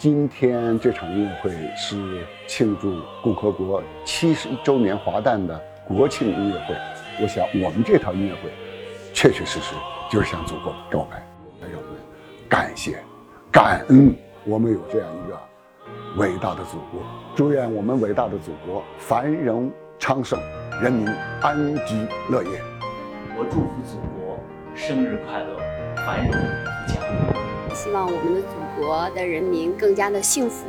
今天这场音乐会是庆祝共和国七十一周年华诞的国庆音乐会。我想，我们这套音乐会，确确实实就是向祖国告白，让我们感谢、感恩，我们有这样一个伟大的祖国。祝愿我们伟大的祖国繁荣昌盛，人民安居乐业。我祝福祖国生日快乐，繁荣富强。希望我们的祖国的人民更加的幸福，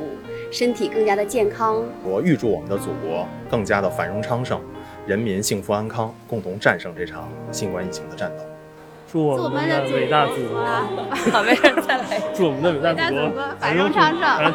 身体更加的健康。我预祝我们的祖国更加的繁荣昌盛，人民幸福安康，共同战胜这场新冠疫情的战斗。祝我们的伟大祖国，好，没人再来。祝我们的 伟大祖国繁荣昌盛。